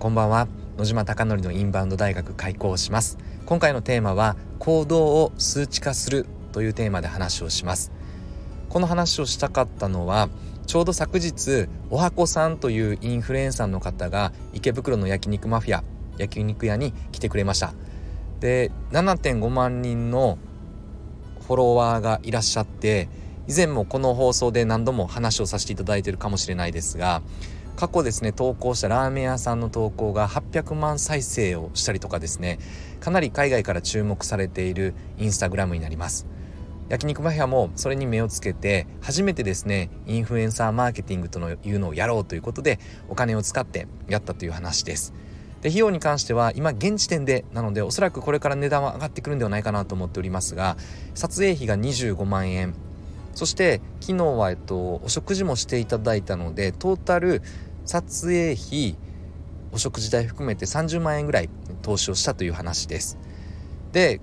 こんばんは。野島貴則のインバウンド大学開校します。今回のテーマは行動を数値化するというテーマで話をします。この話をしたかったのはちょうど昨日おはこさんというインフルエンサーの方が池袋の焼肉マフィア焼肉屋に来てくれました。で7.5万人のフォロワーがいらっしゃって以前もこの放送で何度も話をさせていただいているかもしれないですが過去ですね投稿したラーメン屋さんの投稿が800万再生をしたりとかですねかなり海外から注目されているインスタグラムになります。焼肉マフィアもそれに目をつけて初めてですねインフルエンサーマーケティングとのいうのをやろうということでお金を使ってやったという話です。で費用に関しては今現時点でなのでおそらくこれから値段は上がってくるんではないかなと思っておりますが撮影費が25万円。そして昨日は、えっと、お食事もしていただいたのでトータル撮影費お食事代含めて30万円ぐらい投資をしたという話です。で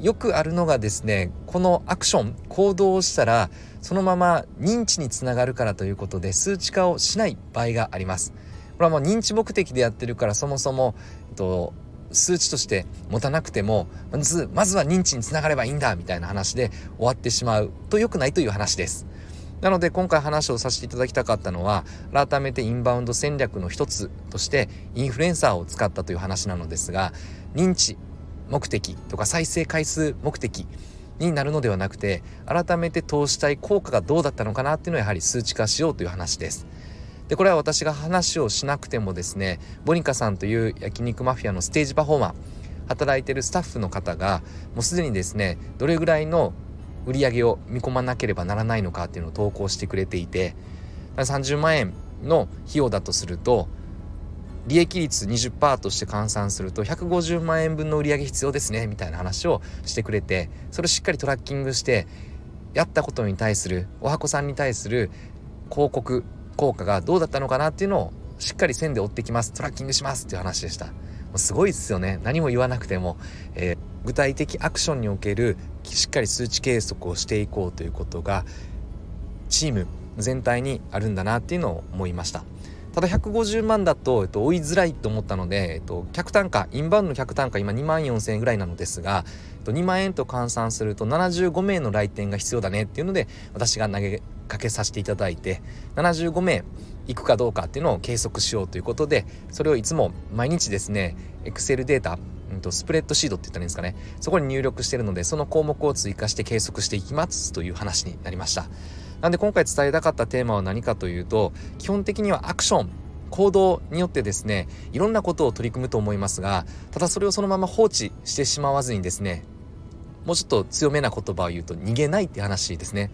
よくあるのがですねこのアクション行動をしたらそのまま認知につながるからということで数値化をしない場合があります。これはもう認知目的でやってるからそもそも、えっと、数値として持たなくてもまずまずは認知につながればいいんだみたいな話で終わってしまうと良くないという話です。なので今回話をさせていただきたかったのは改めてインバウンド戦略の一つとしてインフルエンサーを使ったという話なのですが認知目的とか再生回数目的になるのではなくて改めて投資したい効果がどうだったのかなっていうのをやはり数値化しようという話です。でこれは私が話をしなくてもですねボニカさんという焼肉マフィアのステージパフォーマー働いてるスタッフの方がもうすでにですねどれぐらいの売り上げを見込まなければならないのかっていうのを投稿してくれていて30万円の費用だとすると利益率20%として換算すると150万円分の売り上げ必要ですねみたいな話をしてくれてそれをしっかりトラッキングしてやったことに対するおはこさんに対する広告効果がどうだったのかなっていうのをしっかり線で追ってきます。トラッキングしますっていう話でした。すごいですよね。何も言わなくても、えー、具体的アクションにおけるしっかり数値計測をしていこうということがチーム全体にあるんだなっていうのを思いました。ただ150万だと、えっと、追いづらいと思ったので、えっと、客単価インバウンドの客単価今2万4000円ぐらいなのですが、えっと、2万円と換算すると75名の来店が必要だねっていうので私が投げかけさせていただいて75名行くかどうかっていうのを計測しようということでそれをいつも毎日ですね Excel データうんとスプレッドシートって言ったらいいんですかね。そこに入力してるのでその項目を追加して計測していきますという話になりました。なんで今回伝えたかったテーマは何かというと基本的にはアクション行動によってですねいろんなことを取り組むと思いますがただそれをそのまま放置してしまわずにですねもうちょっと強めな言葉を言うと逃げないって話ですね。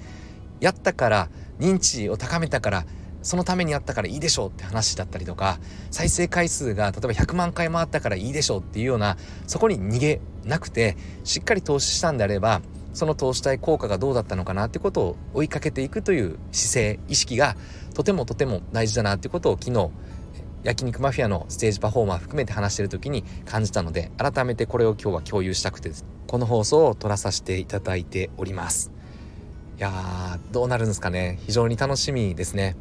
やったから認知を高めたからそのためにやったからいいでしょうって話だったりとか再生回数が例えば100万回回ったからいいでしょうっていうようなそこに逃げなくてしっかり投資したんであればその投資対効果がどうだったのかなってことを追いかけていくという姿勢意識がとてもとても大事だなってことを昨日焼肉マフィアのステージパフォーマー含めて話してる時に感じたので改めてこれを今日は共有したくてこの放送を撮らさせていただいております。いやーどうなるんですかね。非常に楽しみですね。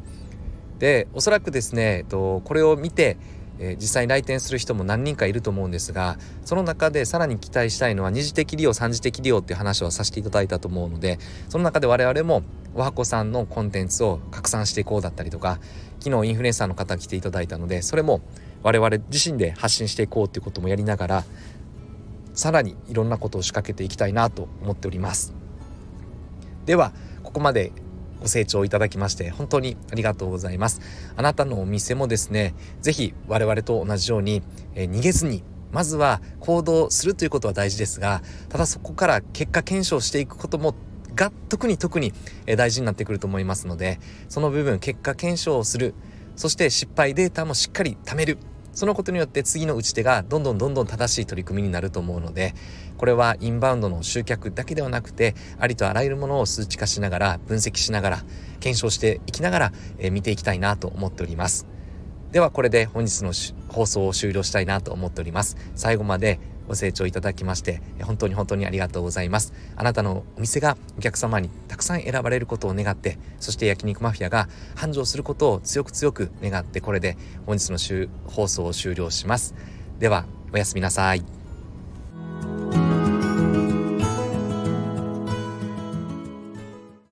でおそらくですね、えっと、これを見て、え、実際に来店する人も何人かいると思うんですがその中でさらに期待したいのは二次的利用三次的利用っていう話をさせていただいたと思うのでその中で我々もおはこさんのコンテンツを拡散していこうだったりとか昨日インフルエンサーの方来ていただいたのでそれも我々自身で発信していこうっていうこともやりながらさらにいろんなことを仕掛けていきたいなと思っております。ではここまでご清聴いただきまして本当にありがとうございます。あなたのお店もですね是非我々と同じように、えー、逃げずにまずは行動するということは大事ですがただそこから結果検証していくこともが特に特に大事になってくると思いますのでその部分結果検証をする。そして失敗データもしっかり貯める。そのことによって次の打ち手がどんどんどんどん正しい取り組みになると思うのでこれはインバウンドの集客だけではなくてありとあらゆるものを数値化しながら分析しながら検証していきながら、え見ていきたいなと思っております。ではこれで本日の放送を終了したいなと思っております。最後までご清聴いただきまして本当に本当にありがとうございます。あなたのお店がお客様にたくさん選ばれることを願ってそして焼肉マフィアが繁盛することを強く強く願ってこれで本日の放送を終了します。ではおやすみなさい。